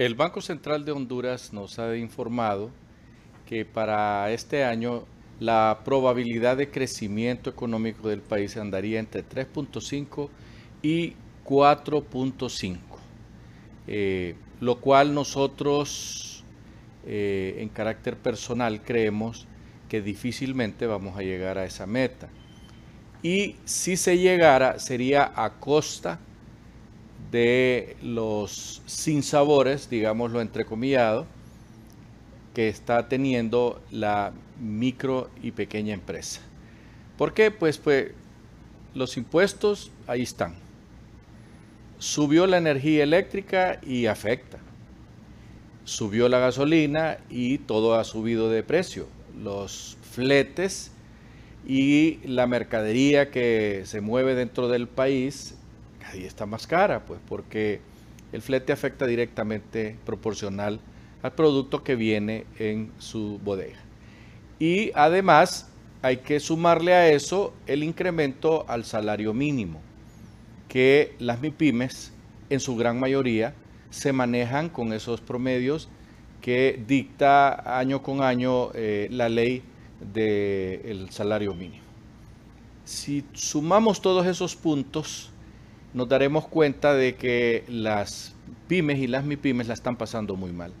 El Banco Central de Honduras nos ha informado que para este año la probabilidad de crecimiento económico del país andaría entre 3.5 y 4.5, eh, lo cual nosotros eh, en carácter personal creemos que difícilmente vamos a llegar a esa meta. Y si se llegara sería a costa de los sinsabores, digámoslo entrecomillado, que está teniendo la micro y pequeña empresa. ¿Por qué? Pues, pues los impuestos ahí están. Subió la energía eléctrica y afecta. Subió la gasolina y todo ha subido de precio. Los fletes y la mercadería que se mueve dentro del país ahí está más cara, pues porque el flete afecta directamente proporcional al producto que viene en su bodega. Y además hay que sumarle a eso el incremento al salario mínimo, que las MIPIMES en su gran mayoría se manejan con esos promedios que dicta año con año eh, la ley del salario mínimo. Si sumamos todos esos puntos, nos daremos cuenta de que las pymes y las MIPYMES la están pasando muy mal.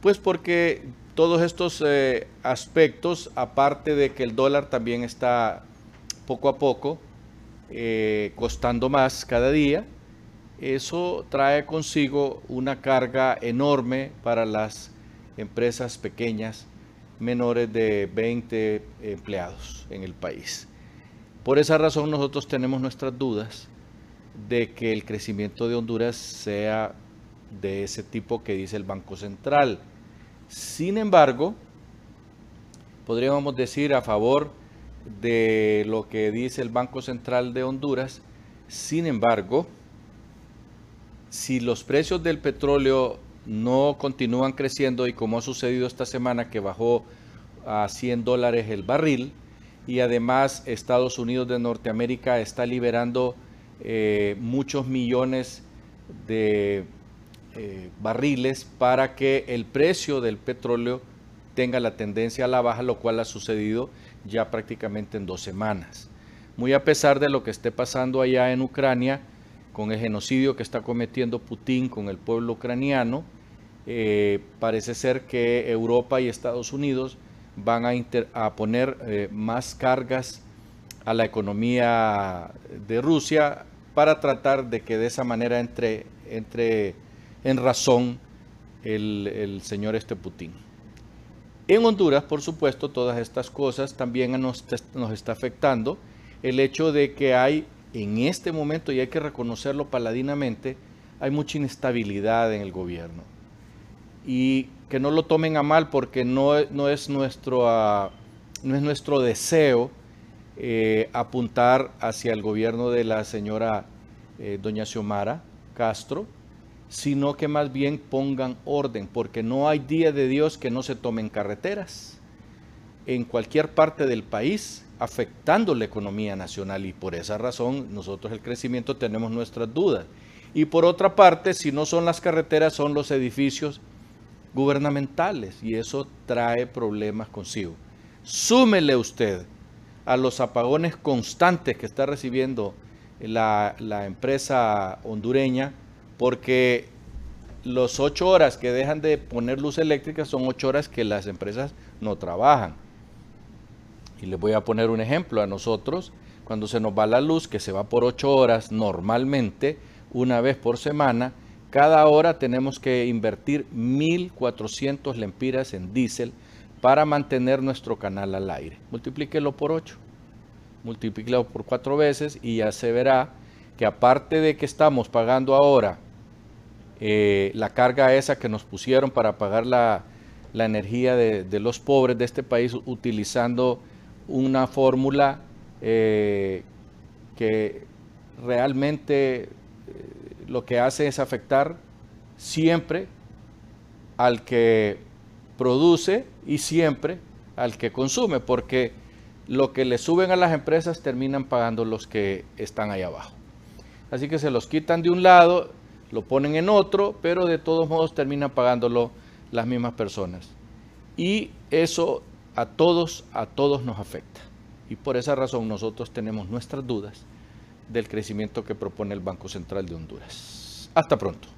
Pues porque todos estos eh, aspectos, aparte de que el dólar también está poco a poco eh, costando más cada día, eso trae consigo una carga enorme para las empresas pequeñas, menores de 20 empleados en el país. Por esa razón nosotros tenemos nuestras dudas de que el crecimiento de Honduras sea de ese tipo que dice el Banco Central. Sin embargo, podríamos decir a favor de lo que dice el Banco Central de Honduras, sin embargo, si los precios del petróleo no continúan creciendo y como ha sucedido esta semana que bajó a 100 dólares el barril y además Estados Unidos de Norteamérica está liberando eh, muchos millones de eh, barriles para que el precio del petróleo tenga la tendencia a la baja, lo cual ha sucedido ya prácticamente en dos semanas. Muy a pesar de lo que esté pasando allá en Ucrania, con el genocidio que está cometiendo Putin con el pueblo ucraniano, eh, parece ser que Europa y Estados Unidos van a, poner más cargas a la economía de Rusia para tratar de que de esa manera entre, entre en razón el, señor este Putin. En Honduras, por supuesto, todas estas cosas también nos, nos está afectando el hecho de que hay en este momento, y hay que reconocerlo paladinamente, hay mucha inestabilidad en el gobierno. Y que no lo tomen a mal porque no, no, es, nuestro, ah, no es nuestro deseo eh, apuntar hacia el gobierno de la señora eh, doña Xiomara Castro, sino que más bien pongan orden, porque no hay día de Dios que no se tomen carreteras en cualquier parte del país, afectando la economía nacional y por esa razón nosotros el crecimiento tenemos nuestras dudas. Y por otra parte, si no son las carreteras, son los edificios gubernamentales y eso trae problemas consigo. Súmele usted a los apagones constantes que está recibiendo la, empresa hondureña, porque los ocho horas que dejan de poner luz eléctrica son ocho horas que las empresas no trabajan. Y les voy a poner un ejemplo a nosotros, cuando se nos va la luz, que se va por ocho horas normalmente, una vez por semana, cada hora tenemos que invertir 1.400 lempiras en diésel para mantener nuestro canal al aire. Multiplíquelo por 8. Multiplíquelo por 4 veces y ya se verá que aparte de que estamos pagando ahora eh, la carga esa que nos pusieron para pagar la, energía de, los pobres de este país utilizando una fórmula eh, que realmente eh, lo que hace es afectar siempre al que produce y siempre al que consume, porque lo que le suben a las empresas terminan pagando los que están ahí abajo. Así que se los quitan de un lado, lo ponen en otro, pero de todos modos terminan pagándolo las mismas personas. Y eso a todos, a todos nos afecta. Y por esa razón nosotros tenemos nuestras dudas del crecimiento que propone el Banco Central de Honduras. Hasta pronto.